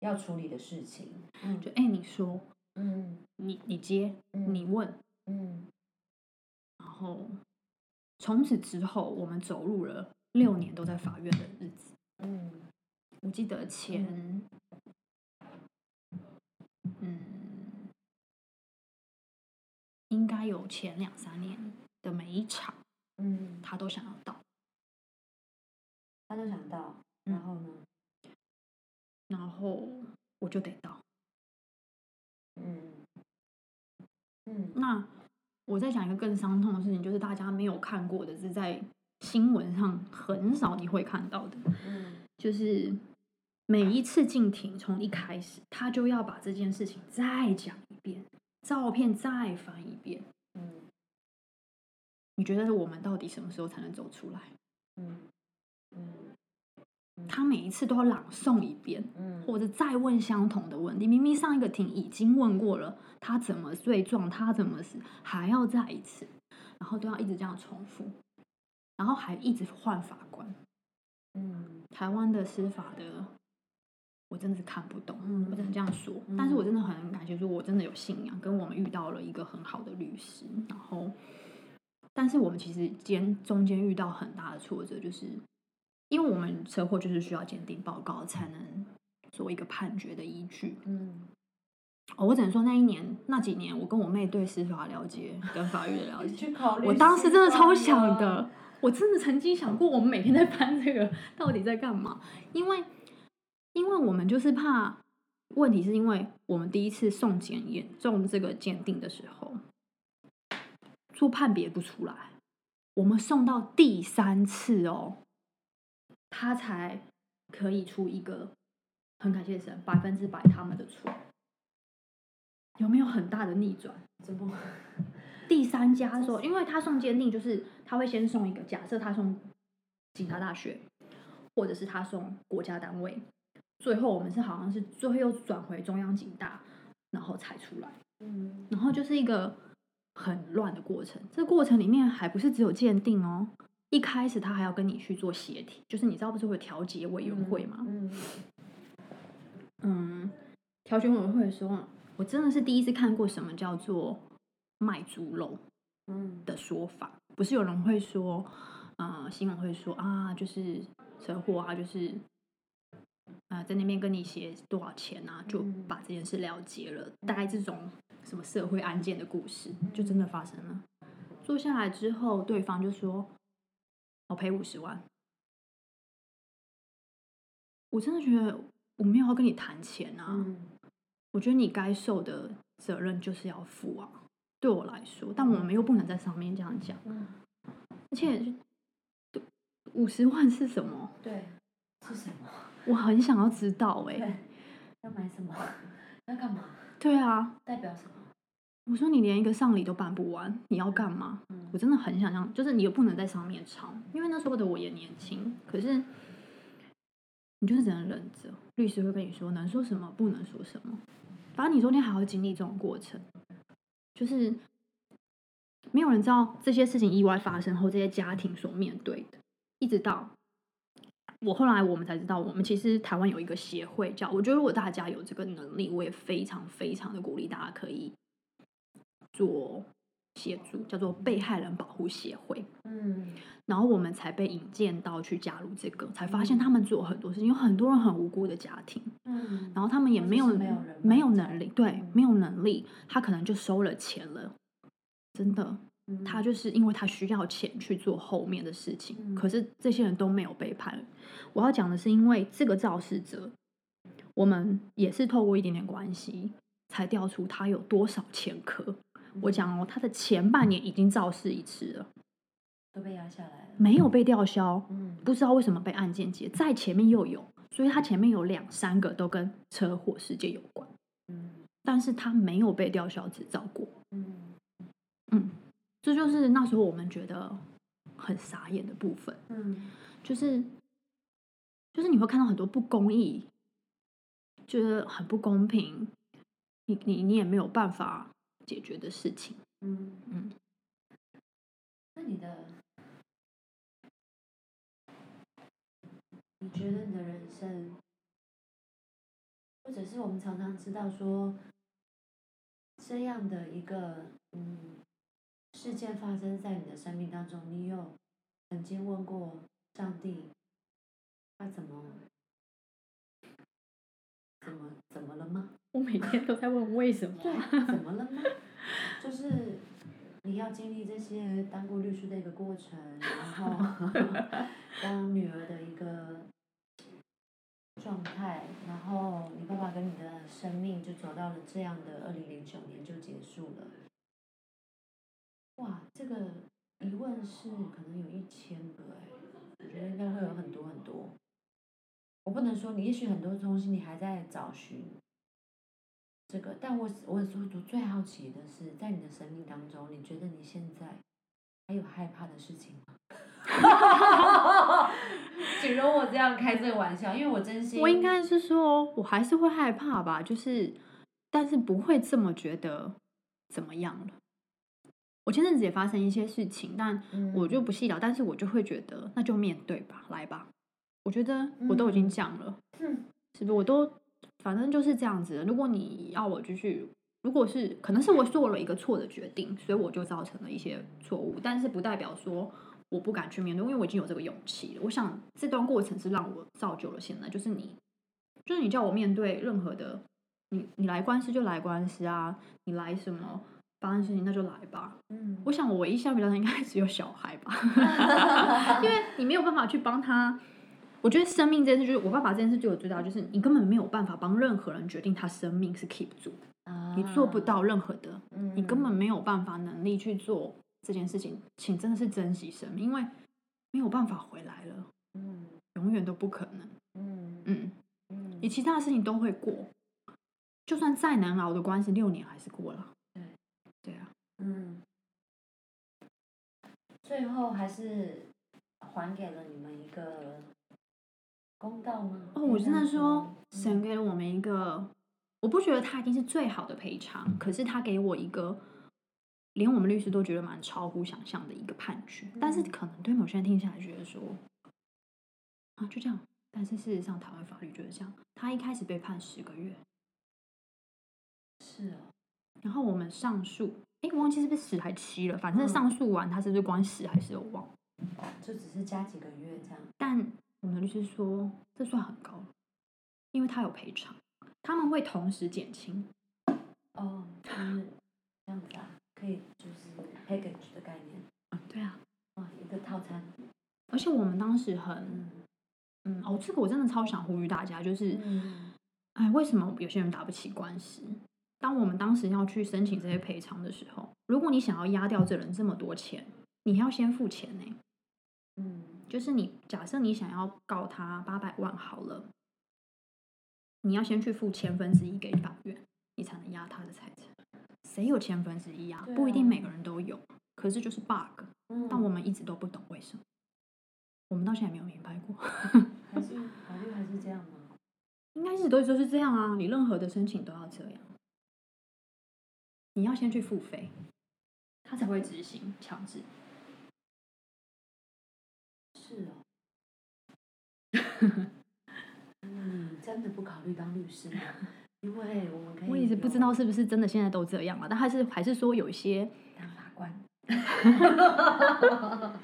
[SPEAKER 1] 要处理的事情。嗯
[SPEAKER 2] 就哎、你说，
[SPEAKER 1] 嗯
[SPEAKER 2] 你你接，
[SPEAKER 1] 嗯
[SPEAKER 2] 你问，
[SPEAKER 1] 嗯
[SPEAKER 2] 然后从此之后，我们走入了六年都在法院的日子。
[SPEAKER 1] 嗯
[SPEAKER 2] 我记得前，嗯，应该有前两三年的每一场，
[SPEAKER 1] 嗯，
[SPEAKER 2] 他都想要到，
[SPEAKER 1] 他都想到，
[SPEAKER 2] 嗯
[SPEAKER 1] 然后呢？
[SPEAKER 2] 然后我就得到。
[SPEAKER 1] 嗯。嗯。
[SPEAKER 2] 那我再讲一个更伤痛的事情，就是大家没有看过的，是在新闻上很少你会看到的，
[SPEAKER 1] 嗯。
[SPEAKER 2] 就是每一次进庭，从一开始他就要把这件事情再讲一遍，照片再翻一遍。
[SPEAKER 1] 嗯
[SPEAKER 2] 你觉得我们到底什么时候才能走出来？
[SPEAKER 1] 嗯嗯
[SPEAKER 2] 他每一次都要朗诵一遍，
[SPEAKER 1] 嗯，
[SPEAKER 2] 或者再问相同的问题。明明上一个庭已经问过了，他怎么罪状，他怎么死，还要再一次，然后都要一直这样重复，然后还一直换法官。
[SPEAKER 1] 嗯
[SPEAKER 2] 台湾的司法的，我真的是看不懂，
[SPEAKER 1] 嗯
[SPEAKER 2] 我只能这样说。
[SPEAKER 1] 嗯
[SPEAKER 2] 但是我真的很感谢，说我真的有信仰，跟我们遇到了一个很好的律师。然后，但是我们其实间中间遇到很大的挫折，就是因为我们车祸就是需要鉴定报告才能做一个判决的依据。
[SPEAKER 1] 嗯
[SPEAKER 2] 哦，我只能说那一年那几年，我跟我妹对司法了解跟法律的了 [laughs] 解，我当时真的超想的，我真的曾经想过，我们每天在翻这个到底在干嘛？因为，因为我们就是怕，问题是因为我们第一次送检验送这个鉴定的时候，做判别不出来，我们送到第三次哦，他才可以出一个很感谢神，百分之百他们的错，有没有很大的逆转？
[SPEAKER 1] 怎么？
[SPEAKER 2] 第三家说，因为他送鉴定，就是他会先送一个，假设他送警察大学，或者是他送国家单位，最后我们是好像是最后又转回中央警大，然后才出来，
[SPEAKER 1] 嗯
[SPEAKER 2] 然后就是一个很乱的过程。这个过程里面还不是只有鉴定哦，一开始他还要跟你去做协体，就是你知道不是会有调解委员会吗？
[SPEAKER 1] 嗯
[SPEAKER 2] 嗯，调解委员会的时候，我真的是第一次看过什么叫做卖猪肉。
[SPEAKER 1] 嗯
[SPEAKER 2] 的说法，不是有人会说，呃，新闻会说啊，就是车祸啊，就是，呃，在那边跟你写多少钱啊，就
[SPEAKER 1] 嗯
[SPEAKER 2] 把这件事了结了，大概这种什么社会案件的故事，就真的发生了。坐下来之后，对方就说，我赔五十万。我真的觉得我没有要跟你谈钱啊，
[SPEAKER 1] 嗯
[SPEAKER 2] 我觉得你该受的责任就是要负啊。对我来说，但我们又不能在上面这样讲，
[SPEAKER 1] 嗯，
[SPEAKER 2] 而且五十万是什么？
[SPEAKER 1] 对，是什么？
[SPEAKER 2] 我很想要知道哎、
[SPEAKER 1] 对，要买什么？要干嘛？
[SPEAKER 2] 对啊，
[SPEAKER 1] 代表什么？
[SPEAKER 2] 我说你连一个丧礼都办不完，你要干嘛？
[SPEAKER 1] 嗯
[SPEAKER 2] 我真的很想让，就是你又不能在上面吵，因为那时候的我也年轻，可是你就是只能忍着。律师会跟你说能说什么，不能说什么，反正你中间还要经历这种过程，就是没有人知道这些事情意外发生后，这些家庭所面对的，一直到我后来我们才知道，我们其实台湾有一个协会叫，我觉得如果大家有这个能力，我也非常非常的鼓励大家可以做协助，叫做被害人保护协会。
[SPEAKER 1] 嗯。
[SPEAKER 2] 然后我们才被引荐到去加入这个，才发现他们做很多事情，有很多人很无辜的家庭，
[SPEAKER 1] 嗯，
[SPEAKER 2] 然后他们也有
[SPEAKER 1] 是没有
[SPEAKER 2] 没有能力，对
[SPEAKER 1] 嗯，
[SPEAKER 2] 没有能力，他可能就收了钱了，真的，
[SPEAKER 1] 嗯
[SPEAKER 2] 他就是因为他需要钱去做后面的事情，
[SPEAKER 1] 嗯
[SPEAKER 2] 可是这些人都没有背叛。我要讲的是，因为这个肇事者，我们也是透过一点点关系，才调出他有多少前科。我讲哦，他的前半年已经肇事一次了，
[SPEAKER 1] 都被压下来了。
[SPEAKER 2] 没有被吊销，
[SPEAKER 1] 嗯
[SPEAKER 2] 不知道为什么被案件结，在前面又有，所以他前面有两三个都跟车祸事件有关，
[SPEAKER 1] 嗯
[SPEAKER 2] 但是他没有被吊销执照过。
[SPEAKER 1] 嗯
[SPEAKER 2] 嗯，这就是那时候我们觉得很傻眼的部分，
[SPEAKER 1] 嗯。
[SPEAKER 2] 就是就是你会看到很多不公义，就是很不公平，你你你也没有办法解决的事情。
[SPEAKER 1] 嗯
[SPEAKER 2] 嗯，
[SPEAKER 1] 那你的，你觉得你的人生，或者是我们常常知道说，这样的一个嗯事件发生在你的生命当中，你有曾经问过上帝，他怎么怎么怎么了吗？[laughs]
[SPEAKER 2] 我每天都在问为什么
[SPEAKER 1] 对，怎么了吗？[laughs] 就是你要经历这些当过律师的一个过程，然后 [laughs] 当女儿的一个状态，然后你爸爸跟你的生命就走到了这样的二零零九年就结束了。哇，这个疑问是可能有一千个哎，我觉得应该会有很多很多。我不能说你，也许很多东西你还在找寻，这个，但我我我我最好奇的是，在你的生命当中，你觉得你现在还有害怕的事情吗？[laughs] 请容我这样开这个玩笑，因为我真心，
[SPEAKER 2] 我应该是说，我还是会害怕吧，就是，但是不会这么觉得怎么样了。我前阵子也发生一些事情，但我就不细聊，但是我就会觉得，那就面对吧，来吧。我觉得我都已经讲了，
[SPEAKER 1] 嗯
[SPEAKER 2] 是不是？我都反正就是这样子的。如果你要我继续，如果是可能是我做了一个错的决定，所以我就造成了一些错误，但是不代表说我不敢去面对，因为我已经有这个勇气了。我想这段过程是让我造就了现在，就是你，就是你叫我面对任何的，你你来官司就来官司啊，你来什么发生事情那就来吧。
[SPEAKER 1] 嗯，
[SPEAKER 2] 我想我唯一相比较应该只有小孩吧，[laughs] 因为你没有办法去帮他。我觉得生命这件事，就是我爸爸这件事对我最大，就是你根本没有办法帮任何人决定他生命是 keep 住的，你做不到任何的，你根本没有办法能力去做这件事情，请真的是珍惜生命，因为没有办法回来了，
[SPEAKER 1] 嗯
[SPEAKER 2] 永远都不可能。
[SPEAKER 1] 嗯
[SPEAKER 2] 嗯，
[SPEAKER 1] 嗯
[SPEAKER 2] 你其他的事情都会过，就算再难熬的关系，六年还是过了。
[SPEAKER 1] 嗯，最后还是还给了你们一个公道吗？
[SPEAKER 2] 哦，我真的说，
[SPEAKER 1] 嗯
[SPEAKER 2] 神给了我们一个，我不觉得他一定是最好的赔偿，可是他给我一个，连我们律师都觉得蛮超乎想象的一个判决。但是
[SPEAKER 1] 嗯
[SPEAKER 2] 可能对某些人听起来觉得说，啊，就这样。但是事实上，台湾法律就是这样。他一开始被判十个月，
[SPEAKER 1] 是哦，
[SPEAKER 2] 然后我们上诉，哎，我忘记是不是十还七了，反正
[SPEAKER 1] 嗯
[SPEAKER 2] 上诉完他是不是关十还是我忘了。
[SPEAKER 1] 就只是加几个月这样。
[SPEAKER 2] 但我们的律师说，这算很高了，因为他有赔偿，他们会同时减轻。
[SPEAKER 1] 哦，就是这样子啊，可以就是 package 的概念，
[SPEAKER 2] 嗯，对啊，
[SPEAKER 1] 哇，一个套餐。
[SPEAKER 2] 而且我们当时很，
[SPEAKER 1] 嗯
[SPEAKER 2] 嗯，哦，这个我真的超想呼吁大家，就是，
[SPEAKER 1] 嗯
[SPEAKER 2] 哎，为什么有些人打不起官司？当我们当时要去申请这些赔偿的时候，如果你想要压掉这人这么多钱，你要先付钱呢。
[SPEAKER 1] 嗯
[SPEAKER 2] 就是你假设你想要告他八百万好了，你要先去付千分之一给法院，你才能压他的财产。谁有千分之一啊？不一定每个人都有，可是就是 bug。
[SPEAKER 1] 嗯，
[SPEAKER 2] 但我们一直都不懂为什么，我们到现在没有明白过。
[SPEAKER 1] 还是法律还是这样吗？[laughs]
[SPEAKER 2] 应该是都就是这样啊，你任何的申请都要这样，你要先去付费，他他才会执行强制。
[SPEAKER 1] 是哦。你，[laughs] 真的不考虑当律师吗？[laughs] 因为我们可以。
[SPEAKER 2] 我也是不知道是不是真的现在都这样了，但还是还是说有一些
[SPEAKER 1] 当法官。[laughs]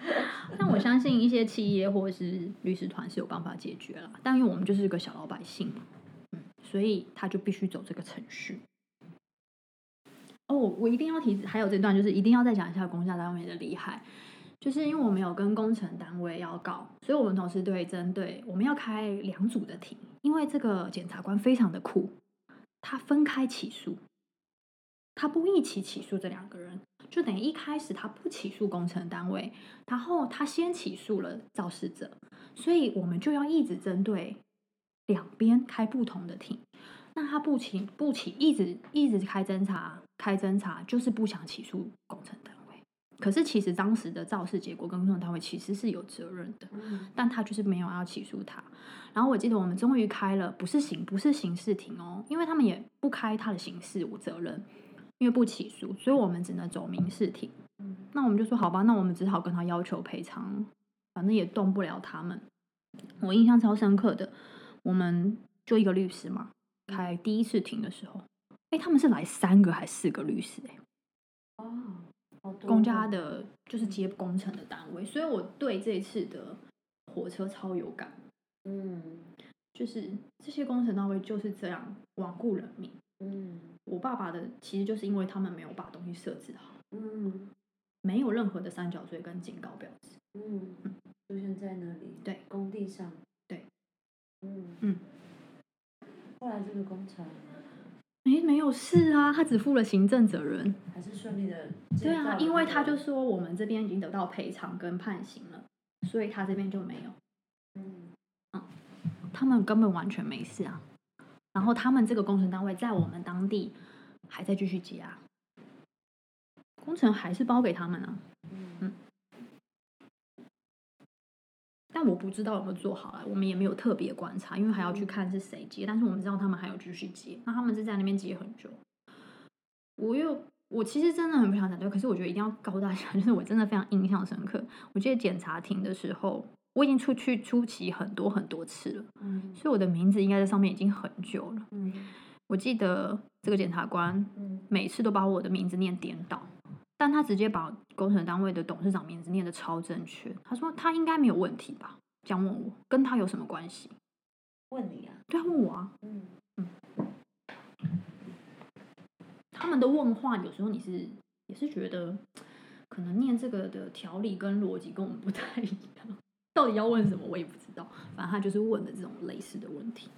[SPEAKER 2] 但我相信一些企业或者是律师团是有办法解决了，但因为我们就是个小老百姓，嗯，所以他就必须走这个程序。哦，我一定要提，还有这段就是一定要再讲一下公家单位的厉害，就是因为我们有跟工程单位要告，所以我们同时对针对我们要开两组的庭，因为这个检察官非常的酷，他分开起诉，他不一起起诉这两个人。就等于一开始他不起诉工程单位，然后他先起诉了肇事者，所以我们就要一直针对两边开不同的庭。那他不起不起，一直一直开侦查，开侦查就是不想起诉工程单位。可是其实当时的肇事结果跟工程单位其实是有责任的，但他就是没有要起诉他。然后我记得我们终于开了，不是刑不是刑事庭哦，因为他们也不开他的刑事无责任。因为不起诉，所以我们只能走民事庭。那我们就说好吧，那我们只好跟他要求赔偿，反正也动不了他们。我印象超深刻的，我们就一个律师嘛，开第一次庭的时候，哎，他们是来三个还是四个律师？哎，
[SPEAKER 1] 哦，
[SPEAKER 2] 公家的就是接工程的单位，所以我对这次的火车超有感。
[SPEAKER 1] 嗯，
[SPEAKER 2] 就是这些工程单位就是这样罔顾人民。
[SPEAKER 1] 嗯，
[SPEAKER 2] 我爸爸的其实就是因为他们没有把东西设置好，
[SPEAKER 1] 嗯，
[SPEAKER 2] 没有任何的三角锥跟警告标志，
[SPEAKER 1] 嗯，出现在那里，
[SPEAKER 2] 对，
[SPEAKER 1] 工地上，
[SPEAKER 2] 对，
[SPEAKER 1] 嗯
[SPEAKER 2] 嗯，
[SPEAKER 1] 后来这个工程，
[SPEAKER 2] 没没有事啊，他只负了行政责任，
[SPEAKER 1] 还是顺利的，
[SPEAKER 2] 对啊，因为他就说我们这边已经得到赔偿跟判刑了，所以他这边就没有，
[SPEAKER 1] 嗯。
[SPEAKER 2] 嗯，他们根本完全没事啊。然后他们这个工程单位在我们当地还在继续接啊，工程还是包给他们啊，但我不知道有没有做好了，我们也没有特别观察，因为还要去看是谁接。但是我们知道他们还有继续接，那他们是在那边接很久。我又我其实真的很不想反对，可是我觉得一定要告诉大家，[laughs] 就是我真的非常印象深刻。我记得检查庭的时候。我已经出去出席很多很多次了，
[SPEAKER 1] 嗯，
[SPEAKER 2] 所以我的名字应该在上面已经很久了。
[SPEAKER 1] 嗯，
[SPEAKER 2] 我记得这个检察官，每次都把我的名字念颠倒，但他直接把工程单位的董事长名字念得超正确。他说他应该没有问题吧？这样问我，跟他有什么关系？
[SPEAKER 1] 问你啊？
[SPEAKER 2] 对啊，问我啊。
[SPEAKER 1] 嗯
[SPEAKER 2] 嗯。他们的问话有时候你是也是觉得，可能念这个的条理跟逻辑跟我们不太一样。到底要问什么，我也不知道。反正他就是问的这种类似的问题，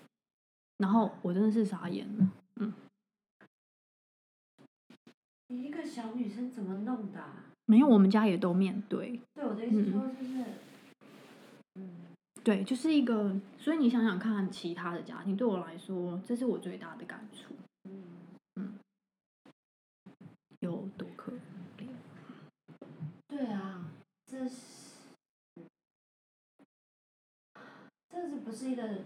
[SPEAKER 2] 然后我真的是傻眼了。嗯，
[SPEAKER 1] 你一个小女生怎么弄的？
[SPEAKER 2] 没有，我们家也都面对。
[SPEAKER 1] 对，我的意思说就是，嗯，
[SPEAKER 2] 对，就是一个。所以你想想看，其他的家庭对我来说，这是我最大的感触。
[SPEAKER 1] 嗯
[SPEAKER 2] 嗯，有多可怜？
[SPEAKER 1] 对啊，这是。这是不是一个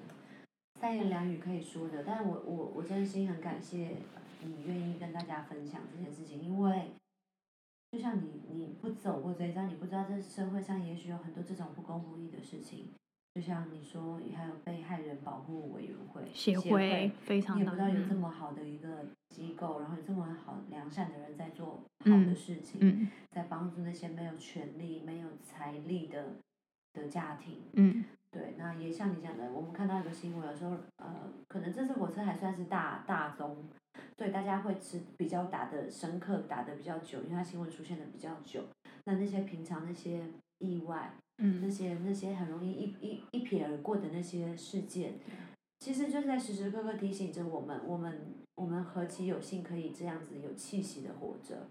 [SPEAKER 1] 三言两语可以说的？但我我我真心很感谢你愿意跟大家分享这件事情，因为就像你你不走过这一章，你不知道这社会上也许有很多这种不公不义的事情。就像你说，还有被害人保护委员会协
[SPEAKER 2] 会，非常
[SPEAKER 1] 你也不知道有这么好的一个机构，然后有这么好良善的人在做好的事情，在帮助那些没有权利、没有财力的的家庭。
[SPEAKER 2] 嗯。
[SPEAKER 1] 对，那也像你讲的，我们看到一个新闻，有时候呃，可能这次火车还算是大大宗，对大家会吃比较打的深刻，打的比较久，因为它新闻出现的比较久。那那些平常那些意外，
[SPEAKER 2] 嗯，
[SPEAKER 1] 那些那些很容易一一一瞥而过的那些事件，其实就是在时时刻刻提醒着我们，我们我们何其有幸可以这样子有气息的活着，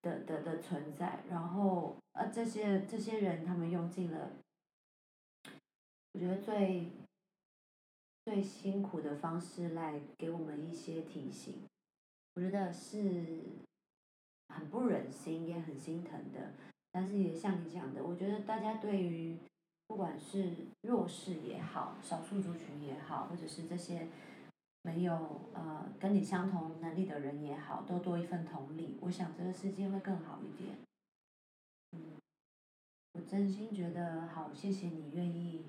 [SPEAKER 1] 的的的存在。然后呃，这些这些人他们用尽了。我觉得最最辛苦的方式来给我们一些提醒，我觉得是很不忍心也很心疼的。但是也像你讲的，我觉得大家对于不管是弱势也好，少数族群也好，或者是这些没有呃跟你相同能力的人也好，都多一份同理，我想这个世界会更好一点。嗯，我真心觉得好，谢谢你愿意。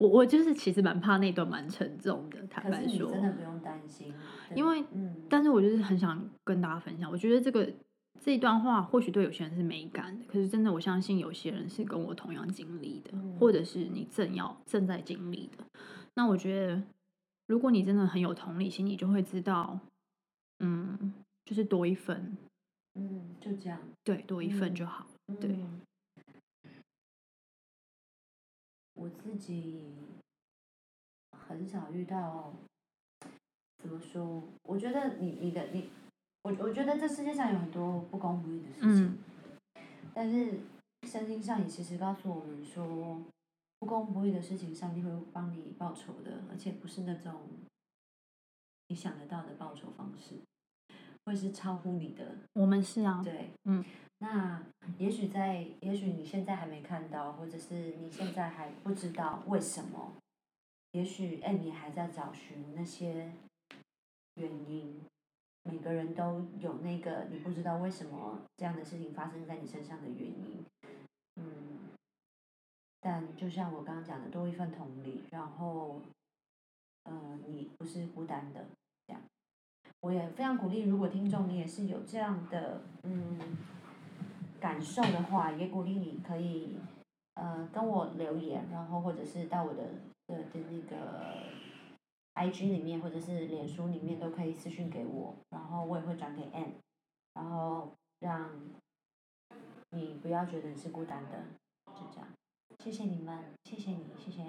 [SPEAKER 2] 我我就是其实蛮怕那段蛮沉重的，坦白说，
[SPEAKER 1] 真的不用担心，
[SPEAKER 2] 因为
[SPEAKER 1] 嗯，
[SPEAKER 2] 但是我就是很想跟大家分享，我觉得这个这一段话或许对有些人是没感的，可是真的我相信有些人是跟我同样经历的，
[SPEAKER 1] 嗯
[SPEAKER 2] 或者是你正要正在经历的。那我觉得，如果你真的很有同理心，你就会知道，嗯，就是多一份，
[SPEAKER 1] 嗯，就这样，
[SPEAKER 2] 对，多一份
[SPEAKER 1] 嗯
[SPEAKER 2] 就好。对
[SPEAKER 1] 我自己很少遇到，怎么说？我觉得你你的你，我我觉得这世界上有很多不公不义的事情，
[SPEAKER 2] 嗯
[SPEAKER 1] 但是圣经上也其实告诉我们说，不公不义的事情，上帝会帮你报仇的，而且不是那种你想得到的报仇方式，会是超乎你的
[SPEAKER 2] 我们是啊，
[SPEAKER 1] 对，
[SPEAKER 2] 嗯，
[SPEAKER 1] 那也许在，也许你现在还没看到，或者是你现在还不知道为什么，也许哎，你还在找寻那些原因。每个人都有那个你不知道为什么这样的事情发生在你身上的原因，嗯，但就像我刚刚讲的，多一份同理，然后，呃，你不是孤单的，这样。我也非常鼓励，如果听众你也是有这样的嗯感受的话，也鼓励你可以呃跟我留言，然后或者是到我的的的那个 IG 里面或者是脸书里面都可以私信给我，然后我也会转给 N，然后让你不要觉得你是孤单的，就这样。谢谢你们，谢谢你，谢谢。